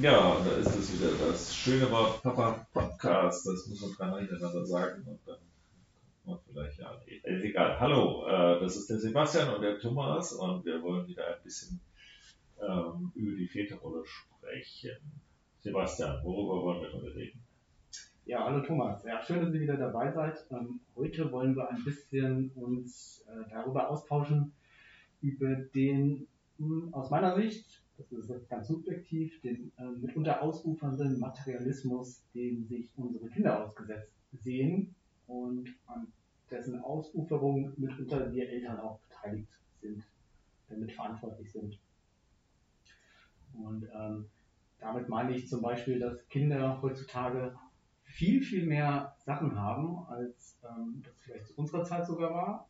Ja, da ist es wieder das schöne Wort Papa Podcast. Das muss man dreimal hintereinander sagen und dann kommt man vielleicht ja. Ist egal. Hallo, äh, das ist der Sebastian und der Thomas und wir wollen wieder ein bisschen ähm, über die Väterrolle sprechen. Sebastian, worüber wollen wir heute reden? Ja, hallo Thomas. Ja, schön, dass ihr wieder dabei seid. Ähm, heute wollen wir ein bisschen uns äh, darüber austauschen, über den hm, aus meiner Sicht das ist jetzt ganz subjektiv, den äh, mitunter ausufernden Materialismus, dem sich unsere Kinder ausgesetzt sehen und an dessen Ausuferung mitunter wir Eltern auch beteiligt sind, damit verantwortlich sind. Und ähm, damit meine ich zum Beispiel, dass Kinder heutzutage viel, viel mehr Sachen haben, als ähm, das vielleicht zu unserer Zeit sogar war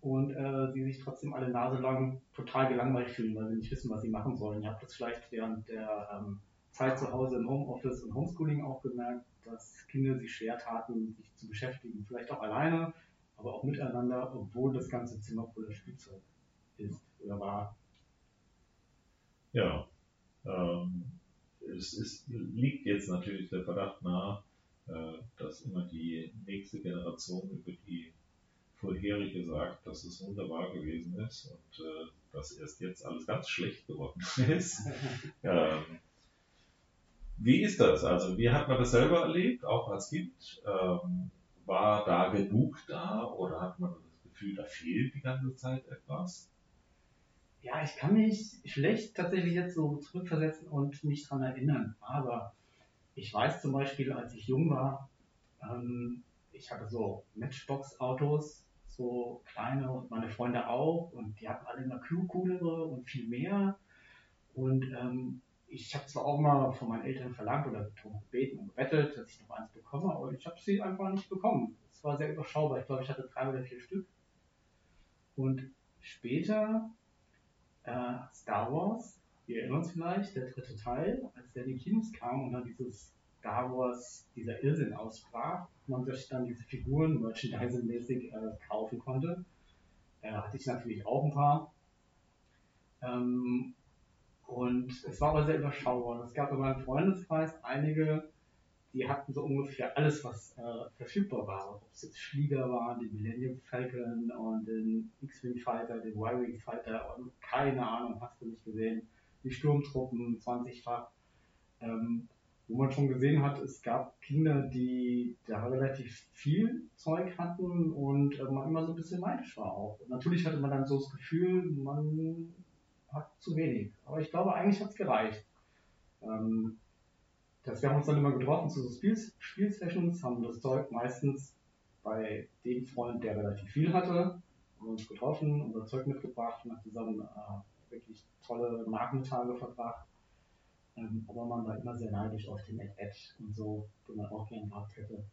und äh, die sich trotzdem alle Nase lang total gelangweilt fühlen, weil sie nicht wissen, was sie machen sollen. Ihr habt das vielleicht während der ähm, Zeit zu Hause im Homeoffice und Homeschooling auch gemerkt, dass Kinder sich schwer taten, sich zu beschäftigen. Vielleicht auch alleine, aber auch miteinander, obwohl das ganze Zimmer voller Spielzeug ist oder war. Ja, ähm, es ist, liegt jetzt natürlich der Verdacht nahe, äh, dass immer die nächste Generation über die vorherige sagt, dass es wunderbar gewesen ist und äh, dass erst jetzt alles ganz schlecht geworden ist. ähm, wie ist das? Also wie hat man das selber erlebt, auch als Kind? Ähm, war da genug da oder hat man das Gefühl, da fehlt die ganze Zeit etwas? Ja, ich kann mich schlecht tatsächlich jetzt so zurückversetzen und mich daran erinnern. Aber ich weiß zum Beispiel, als ich jung war, ähm, ich hatte so Matchbox-Autos so kleine und meine Freunde auch und die hatten alle immer coolere und viel mehr. Und ähm, ich habe zwar auch mal von meinen Eltern verlangt oder gebeten und gebettelt, dass ich noch eins bekomme, aber ich habe sie einfach nicht bekommen. Es war sehr überschaubar. Ich glaube, ich hatte drei oder vier Stück. Und später äh, Star Wars, wir erinnern uns vielleicht, der dritte Teil, als der in die Kinos kam und dann dieses Star Wars dieser Irrsinn ausbrach, man sich dann diese Figuren merchandising-mäßig äh, kaufen konnte. Äh, hatte ich natürlich auch ein paar. Ähm, und es war aber sehr überschaubar. Es gab in meinem Freundeskreis einige, die hatten so ungefähr alles, was äh, verfügbar war. Ob es jetzt Flieger waren, den Millennium Falcon und den X-Wing Fighter, den Y-Wing Fighter und keine Ahnung, hast du nicht gesehen. Die Sturmtruppen 20-fach. Ähm, wo man schon gesehen hat, es gab Kinder, die da relativ viel Zeug hatten und äh, man immer so ein bisschen neidisch war auch. Und natürlich hatte man dann so das Gefühl, man hat zu wenig. Aber ich glaube, eigentlich hat es gereicht. Ähm, das, wir haben uns dann immer getroffen zu so Spiel Spielsessions, haben das Zeug meistens bei dem Freund, der relativ viel hatte, haben uns getroffen, unser Zeug mitgebracht und zusammen äh, wirklich tolle Nachmittage verbracht ähm, aber man war immer sehr neidisch auf den Ed-Ed und so, den man auch gerne gehabt hätte.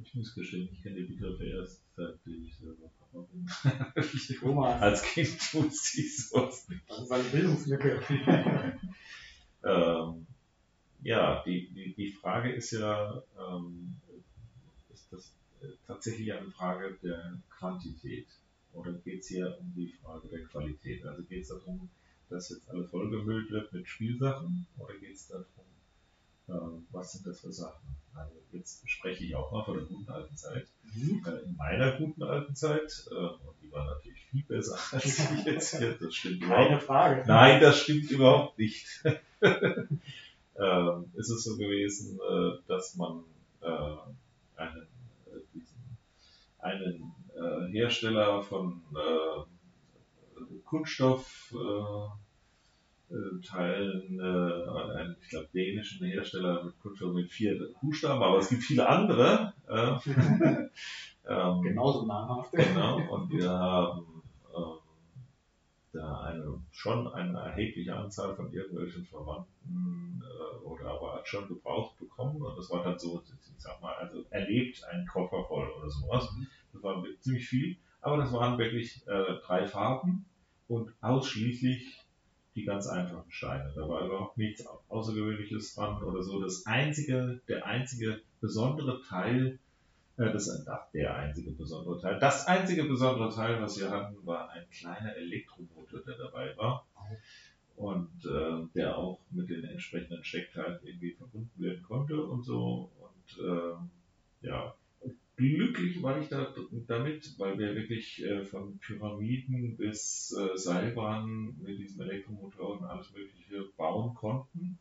Ich muss gestehen, ich kenne die Begriffe erst seitdem ich selber Papa bin. Thomas. Als Kind wusste ich sowas nicht. Das ist eine Bildungslücke. ähm, ja, die, die, die Frage ist ja, ähm, ist das äh, tatsächlich eine Frage der Quantität oder geht es hier um die Frage der Qualität? Also geht es darum, dass jetzt alles vollgemüllt wird mit Spielsachen oder geht es darum, äh, was sind das für Sachen? Also jetzt spreche ich auch mal von der guten alten Zeit. Mhm. Äh, in meiner guten alten Zeit, äh, und die war natürlich viel besser als ich jetzt hier, das stimmt Keine überhaupt. Frage. Nein, das stimmt überhaupt nicht. ähm, ist es so gewesen, äh, dass man äh, einen, äh, diesen, einen Hersteller von Kunststoffteilen, äh, äh, einen, ich glaube, dänischen Hersteller mit Kunststoff mit vier Buchstaben, aber es gibt viele andere. Äh, ähm, Genauso namhaft. Genau, und wir haben ähm, da eine, schon eine erhebliche Anzahl von irgendwelchen Verwandten äh, oder aber schon gebraucht bekommen. Und das war dann so, ich sag mal, also erlebt ein Koffer voll oder sowas. Mhm. Das war ziemlich viel, aber das waren wirklich äh, drei Farben und ausschließlich die ganz einfachen Steine. Da war überhaupt nichts Außergewöhnliches dran oder so. Das einzige, der einzige besondere Teil, äh, das, ach, der einzige besondere Teil, das einzige besondere Teil, was wir hatten, war ein kleiner Elektromotor, der dabei war. Und äh, der auch mit den entsprechenden Steckteilen irgendwie verbunden werden konnte und so. Und äh, ja, glücklich war ich da, damit, weil wir wirklich äh, von Pyramiden bis äh, Seilbahnen mit diesem Elektromotor und alles Mögliche bauen konnten,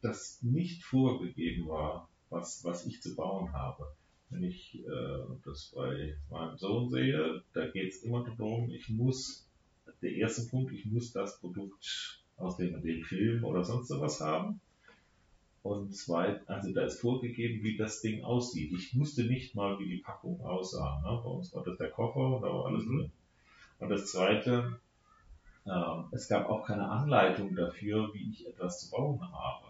das nicht vorgegeben war, was, was ich zu bauen habe. Wenn ich äh, das bei meinem Sohn sehe, da geht es immer darum, ich muss, der erste Punkt, ich muss das Produkt aus dem, dem Film oder sonst was haben. Und zweit, also da ist vorgegeben, wie das Ding aussieht. Ich wusste nicht mal, wie die Packung aussah. Ne? Bei uns war das der Koffer und da war alles mhm. drin. Und das zweite, äh, es gab auch keine Anleitung dafür, wie ich etwas zu bauen habe.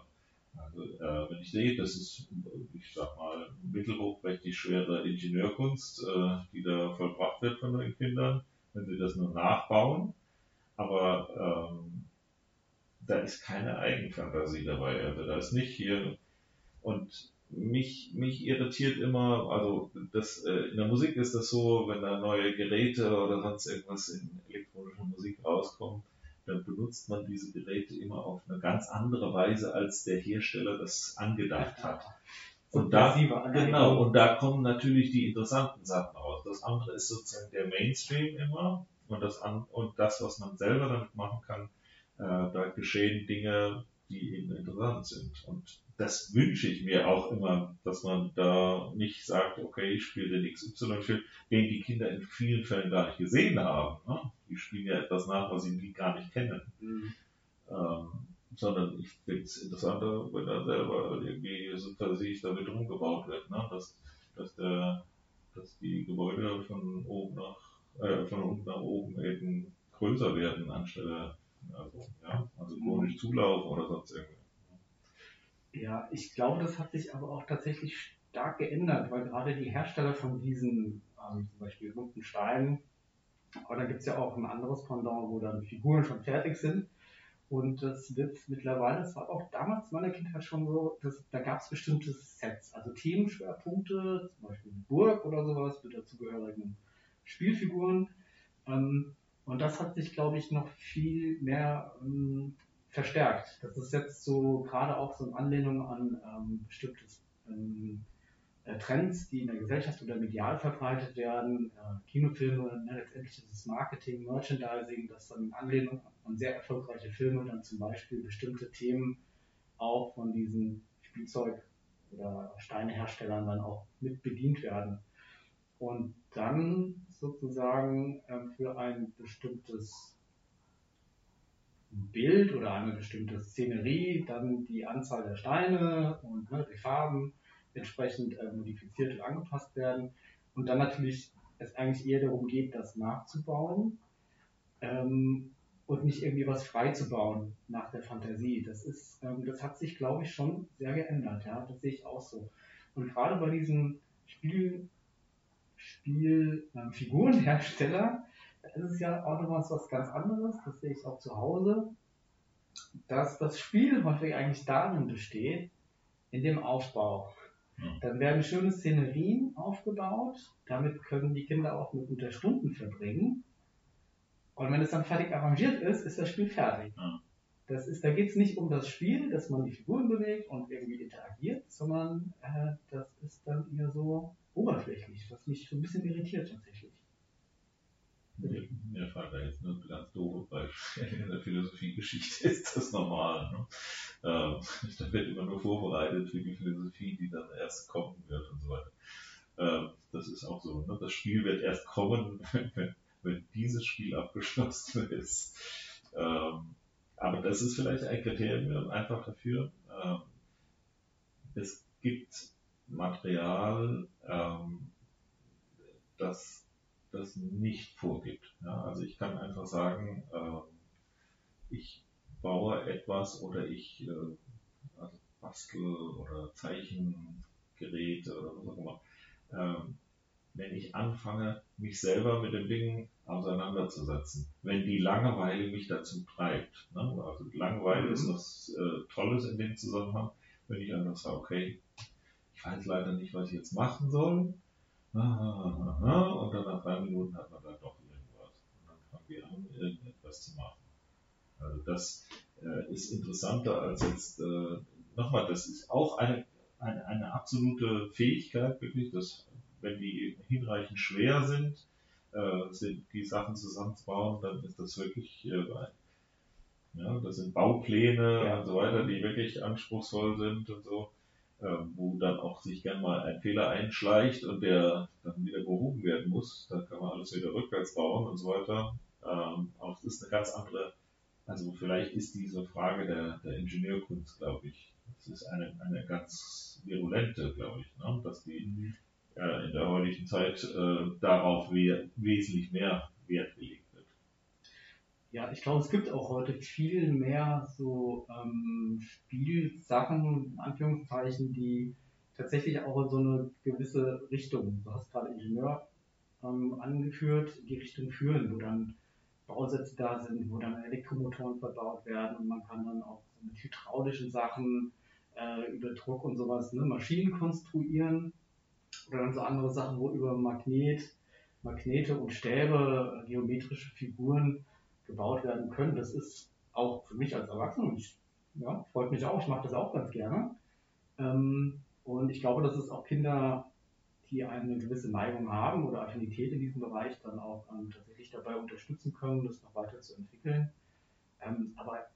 Also äh, wenn ich sehe, das ist, ich sag mal, mittelhochprächtig schwere Ingenieurkunst, äh, die da vollbracht wird von den Kindern, wenn sie das nur nachbauen. Aber ähm, da ist keine Eigenfantasie dabei. Also da ist nicht hier und mich, mich irritiert immer, also das, äh, in der Musik ist das so, wenn da neue Geräte oder sonst irgendwas in elektronischer Musik rauskommt, dann benutzt man diese Geräte immer auf eine ganz andere Weise, als der Hersteller das angedacht hat. Und da, genau, und da kommen natürlich die interessanten Sachen raus. Das andere ist sozusagen der Mainstream immer und das, und das was man selber damit machen kann, äh, da geschehen Dinge, die eben interessant sind. Und das wünsche ich mir auch immer, dass man da nicht sagt, okay, ich spiele den XY-Film, den die Kinder in vielen Fällen gar nicht gesehen haben. Ne? Die spielen ja etwas nach, was sie gar nicht kennen. Mhm. Ähm, sondern ich finde es interessanter, wenn er selber irgendwie so sich damit rumgebaut wird, ne? dass, dass, der, dass die Gebäude von oben nach, äh, von unten nach oben eben größer werden, anstelle also, ja, also chronisch Zulauf oder sonst irgendwas. Ja, ich glaube, das hat sich aber auch tatsächlich stark geändert, weil gerade die Hersteller von diesen, ähm, zum Beispiel bunten Steinen, aber da gibt es ja auch ein anderes Pendant, wo dann Figuren schon fertig sind. Und das wird mittlerweile, das war auch damals in meiner Kindheit schon so, dass, da gab es bestimmte Sets, also Themenschwerpunkte, zum Beispiel Burg oder sowas mit dazugehörigen Spielfiguren. Ähm, und das hat sich, glaube ich, noch viel mehr ähm, verstärkt. Das ist jetzt so gerade auch so eine Anlehnung an ähm, bestimmte ähm, äh, Trends, die in der Gesellschaft oder medial verbreitet werden. Äh, Kinofilme, ne, letztendlich ist es Marketing, Merchandising, das dann in Anlehnung an sehr erfolgreiche Filme dann zum Beispiel bestimmte Themen auch von diesen Spielzeug- oder Steineherstellern dann auch mit bedient werden. Und dann sozusagen äh, für ein bestimmtes Bild oder eine bestimmte Szenerie dann die Anzahl der Steine und ne, die Farben entsprechend äh, modifiziert und angepasst werden. Und dann natürlich es eigentlich eher darum geht, das nachzubauen ähm, und nicht irgendwie was frei zu bauen nach der Fantasie. Das ist, ähm, das hat sich, glaube ich, schon sehr geändert. Ja, das sehe ich auch so. Und gerade bei diesen Spielen Spielfigurenhersteller, da ist es ja auch nochmal was ganz anderes, das sehe ich auch zu Hause, dass das Spiel häufig eigentlich darin besteht, in dem Aufbau. Dann werden schöne Szenerien aufgebaut, damit können die Kinder auch mit gute Stunden verbringen. Und wenn es dann fertig arrangiert ist, ist das Spiel fertig. Das ist, da geht es nicht um das Spiel, dass man die Figuren bewegt und irgendwie interagiert, sondern äh, das ist dann eher so, oberflächlich, was mich so ein bisschen irritiert tatsächlich. Mir fällt da jetzt nur ganz doof, weil in der Philosophiegeschichte ist das normal. Ne? Ähm, da wird immer nur vorbereitet für die Philosophie, die dann erst kommen wird und so weiter. Ähm, das ist auch so. Ne? Das Spiel wird erst kommen, wenn, wenn dieses Spiel abgeschlossen ist. Ähm, aber das ist vielleicht ein Kriterium einfach dafür. Ähm, es gibt Material, ähm, das das nicht vorgibt. Ja, also ich kann einfach sagen, äh, ich baue etwas oder ich äh, also bastel oder Zeichengeräte oder was auch immer. Ähm, wenn ich anfange, mich selber mit dem Ding auseinanderzusetzen, wenn die Langeweile mich dazu treibt, ne? also Langeweile mhm. ist was äh, Tolles in dem Zusammenhang, wenn ich einfach sage, okay, ich weiß leider nicht, was ich jetzt machen soll. Und dann nach drei Minuten hat man dann doch irgendwas. Und dann fangen wir an, irgendetwas zu machen. Also das, äh, ist interessanter als jetzt, äh, nochmal, das ist auch eine, eine, eine absolute Fähigkeit, wirklich, dass wenn die hinreichend schwer sind, äh, sind die Sachen zusammenzubauen, dann ist das wirklich äh, ja, das sind Baupläne ja. und so weiter, die wirklich anspruchsvoll sind und so, wo dann auch sich gern mal ein Fehler einschleicht und der dann wieder behoben werden muss. Da kann man alles wieder rückwärts bauen und so weiter. Ähm, auch das ist eine ganz andere, also vielleicht ist diese Frage der, der Ingenieurkunst, glaube ich, das ist eine, eine ganz virulente, glaube ich, ne? dass die mhm. äh, in der heutigen Zeit äh, darauf we wesentlich mehr Wert gelegt wird. Ja, ich glaube, es gibt auch heute viel mehr so ähm, Spielsachen, in Anführungszeichen, die tatsächlich auch in so eine gewisse Richtung, du hast gerade Ingenieur ähm, angeführt, die Richtung führen, wo dann Bausätze da sind, wo dann Elektromotoren verbaut werden und man kann dann auch mit hydraulischen Sachen äh, über Druck und sowas ne, Maschinen konstruieren oder dann so andere Sachen, wo über Magnet, Magnete und Stäbe äh, geometrische Figuren gebaut werden können. Das ist auch für mich als Erwachsener, ja, freut mich auch, ich mache das auch ganz gerne. Ähm, und ich glaube, dass es auch Kinder die eine gewisse Neigung haben oder Affinität in diesem Bereich dann auch ähm, tatsächlich dabei unterstützen können, das noch weiter zu entwickeln. Ähm, aber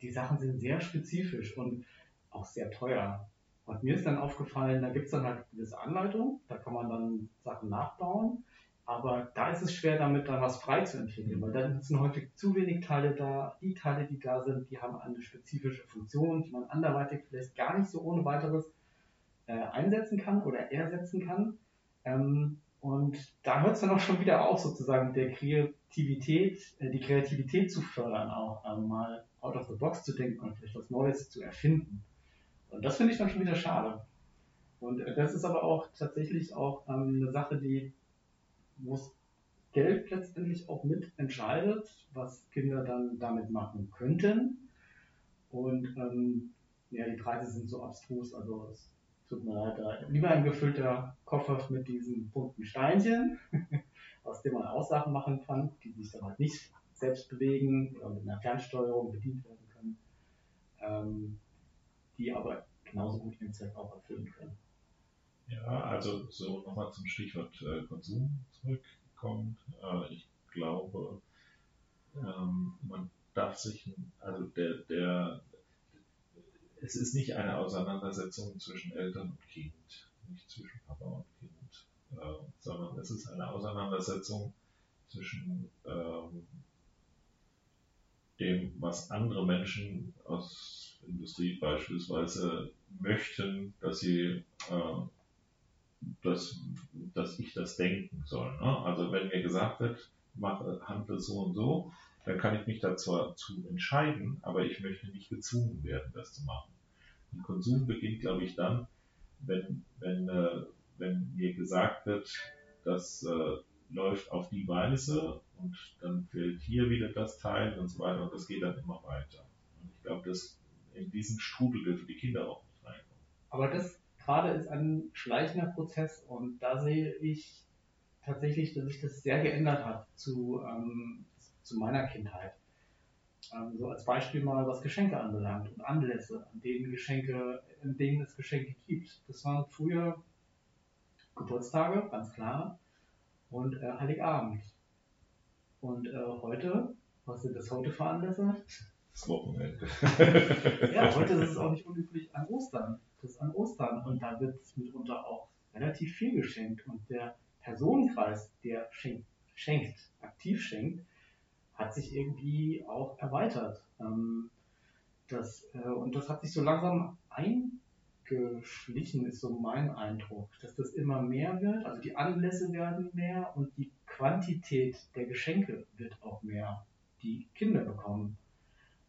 die Sachen sind sehr spezifisch und auch sehr teuer. Und mir ist dann aufgefallen, da gibt es dann halt gewisse Anleitungen, da kann man dann Sachen nachbauen, aber da ist es schwer, damit dann was frei zu entwickeln, weil dann sind häufig zu wenig Teile da. Die Teile, die da sind, die haben eine spezifische Funktion, die man anderweitig vielleicht gar nicht so ohne weiteres äh, einsetzen kann oder ersetzen kann. Ähm, und da hört es dann auch schon wieder auf, sozusagen der Kreativität, äh, die Kreativität zu fördern, auch ähm, mal out of the box zu denken und vielleicht was Neues zu erfinden. Und das finde ich dann schon wieder schade. Und äh, das ist aber auch tatsächlich auch ähm, eine Sache, die, wo es Geld letztendlich auch mit entscheidet, was Kinder dann damit machen könnten. Und ähm, ja, die Preise sind so abstrus, also es tut mir leid, da lieber ein gefüllter Koffer mit diesen bunten Steinchen, aus dem man Aussagen machen kann, die sich dann halt nicht selbst bewegen oder mit einer Fernsteuerung bedient werden können, ähm, die aber genauso gut ihren Zweck auch erfüllen können. Ja, also so nochmal zum Stichwort äh, Konsum zurückkommt. Äh, ich glaube, ähm, man darf sich, also der, der, es ist nicht eine Auseinandersetzung zwischen Eltern und Kind, nicht zwischen Papa und Kind, äh, sondern es ist eine Auseinandersetzung zwischen ähm, dem, was andere Menschen aus Industrie beispielsweise möchten, dass sie, äh, dass, dass ich das denken soll. Ne? Also wenn mir gesagt wird, mache, handle so und so, dann kann ich mich dazu entscheiden, aber ich möchte nicht gezwungen werden, das zu machen. Und Konsum beginnt, glaube ich, dann, wenn, wenn, äh, wenn mir gesagt wird, das äh, läuft auf die Weise und dann fehlt hier wieder das Teil und so weiter und das geht dann immer weiter. Und ich glaube, dass in diesen Strudel dürfen die Kinder auch nicht reinkommen. Aber das gerade ist ein schleichender Prozess und da sehe ich tatsächlich, dass sich das sehr geändert hat zu, ähm, zu meiner Kindheit. Ähm, so als Beispiel mal, was Geschenke anbelangt und Anlässe, an denen Geschenke, in denen es Geschenke gibt. Das waren früher Geburtstage, ganz klar, und äh, Heiligabend. Und äh, heute, was sind das heute für Anlässe? Das Wochenende. ja, heute ist es auch nicht unüblich an Ostern. Das ist an Ostern und da wird mitunter auch relativ viel geschenkt. Und der Personenkreis, der schenkt, schenkt aktiv schenkt, hat sich irgendwie auch erweitert. Ähm, das, äh, und das hat sich so langsam eingeschlichen, ist so mein Eindruck, dass das immer mehr wird. Also die Anlässe werden mehr und die Quantität der Geschenke wird auch mehr, die Kinder bekommen.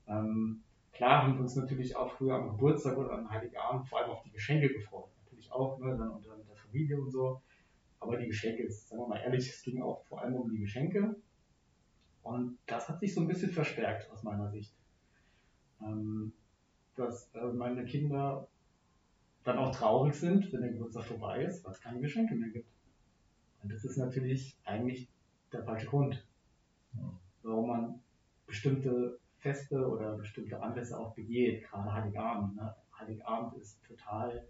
Ähm, klar haben wir uns natürlich auch früher am Geburtstag oder am Heiligabend vor allem auf die Geschenke gefreut. Natürlich auch, ne, dann unter der Familie und so. Aber die Geschenke, sagen wir mal ehrlich, es ging auch vor allem um die Geschenke. Und das hat sich so ein bisschen verstärkt aus meiner Sicht. Ähm, dass äh, meine Kinder dann auch traurig sind, wenn der Geburtstag vorbei ist, weil es keine Geschenke mehr gibt. Und das ist natürlich eigentlich der falsche Grund, warum man bestimmte Feste oder bestimmte Anlässe auch begeht, gerade Heiligabend. Ne? Heiligabend ist total,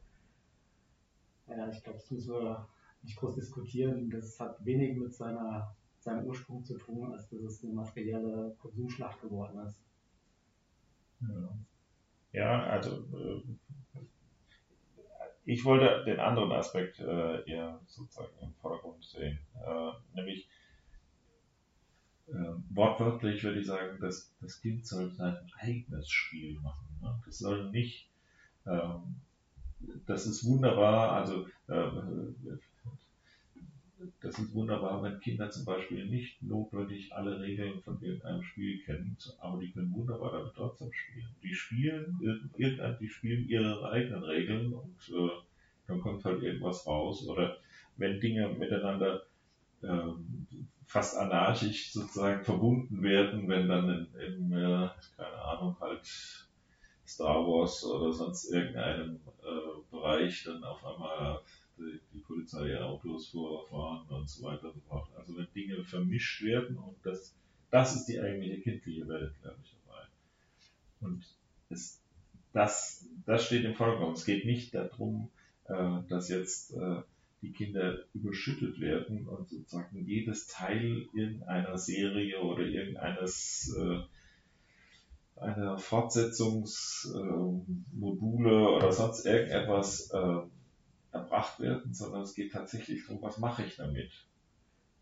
ja, ich glaube, das müssen wir nicht groß diskutieren. Das hat wenig mit seiner, seinem Ursprung zu tun, als dass es eine materielle Konsumschlacht geworden ist. Ja, ja also äh, ich wollte den anderen Aspekt äh, eher sozusagen im Vordergrund sehen, äh, nämlich wortwörtlich würde ich sagen, dass das Kind soll sein eigenes Spiel machen. Ne? Das soll nicht, ähm, das ist wunderbar, also äh, das ist wunderbar, wenn Kinder zum Beispiel nicht notwendig alle Regeln von irgendeinem Spiel kennen, aber die können wunderbar damit trotzdem spielen. Die spielen, irgendein, die spielen ihre eigenen Regeln und äh, dann kommt halt irgendwas raus. Oder wenn Dinge miteinander fast anarchisch sozusagen verbunden werden, wenn dann in, in äh, keine Ahnung, halt Star Wars oder sonst irgendeinem äh, Bereich dann auf einmal die, die Polizei Autos vorfahren und so weiter und. Also wenn Dinge vermischt werden und das, das ist die eigentliche kindliche Welt, glaube ich, dabei. Und es, das, das steht im Vordergrund. Es geht nicht darum, äh, dass jetzt äh, die Kinder überschüttet werden und sozusagen jedes Teil irgendeiner Serie oder irgendeines äh, einer Fortsetzungsmodule äh, oder sonst irgendetwas äh, erbracht werden, sondern es geht tatsächlich darum, was mache ich damit.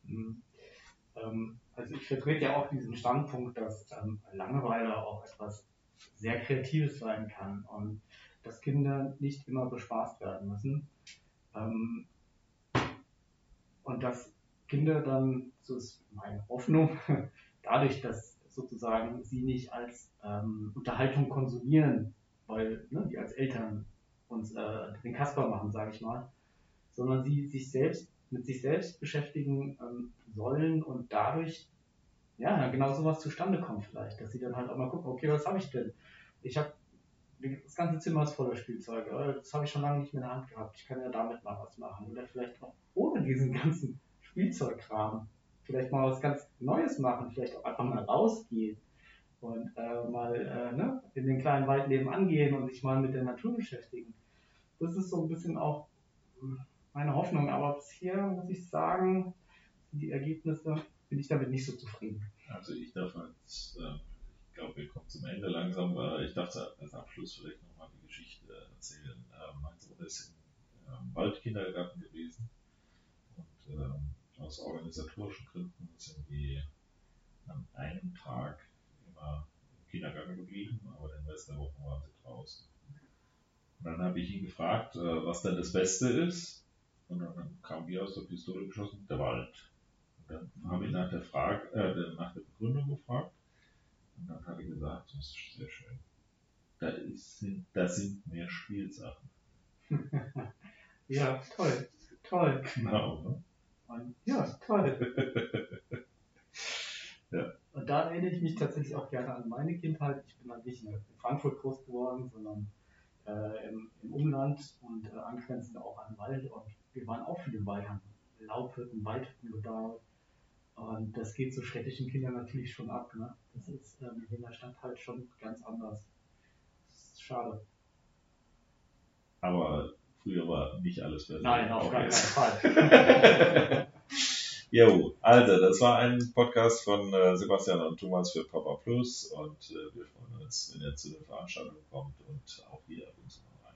Mhm. Ähm, also ich vertrete ja auch diesen Standpunkt, dass ähm, Langeweile auch etwas sehr Kreatives sein kann und dass Kinder nicht immer bespaßt werden müssen. Ähm, und dass Kinder dann, so ist meine Hoffnung, dadurch, dass sozusagen sie nicht als ähm, Unterhaltung konsumieren, weil ne, wir als Eltern uns äh, den Kasper machen, sage ich mal, sondern sie sich selbst mit sich selbst beschäftigen ähm, sollen und dadurch ja genau sowas zustande kommt vielleicht, dass sie dann halt auch mal gucken, okay, was habe ich denn? Ich habe das ganze Zimmer ist voller Spielzeug. Das habe ich schon lange nicht mehr in der Hand gehabt. Ich kann ja damit mal was machen. Oder vielleicht auch ohne diesen ganzen Spielzeugkram. Vielleicht mal was ganz Neues machen. Vielleicht auch einfach mal rausgehen und äh, mal äh, ne, in den kleinen Wald nebenan gehen und sich mal mit der Natur beschäftigen. Das ist so ein bisschen auch meine Hoffnung. Aber bisher muss ich sagen, die Ergebnisse bin ich damit nicht so zufrieden. Also ich darf jetzt äh ich glaube, wir kommen zum Ende langsam. Ich dachte als Abschluss vielleicht nochmal die Geschichte erzählen. Ähm, mein Sohn ist im ähm, Waldkindergarten gewesen und ähm, aus organisatorischen Gründen sind die an einem Tag immer im Kindergarten geblieben, aber den Rest der Woche waren sie draußen. Und dann habe ich ihn gefragt, äh, was denn das Beste ist. Und dann kam wie aus der Pistole geschossen, der Wald. Und dann habe ich nach der, Frage, äh, nach der Begründung gefragt. Und dann hat er gesagt, das ist sehr schön. Da, ist, da sind mehr Spielsachen. ja, toll. Toll. Genau. Ne? Und, ja, toll. ja. Und da erinnere ich mich tatsächlich auch gerne an meine Kindheit. Ich bin halt nicht in Frankfurt groß geworden, sondern äh, im, im, Umland und äh, angrenzend auch an den Wald. Und wir waren auch viel im Wald, haben Laubhütten, Waldhütten gebaut. Und das geht so städtischen Kindern natürlich schon ab. Ne? Das ist ähm, in der Stadt halt schon ganz anders. Das ist schade. Aber früher war nicht alles besser. Nein, auf gar keinen Fall. jo, also, das war ein Podcast von äh, Sebastian und Thomas für Papa Plus und äh, wir freuen uns, wenn ihr zu der Veranstaltung kommt und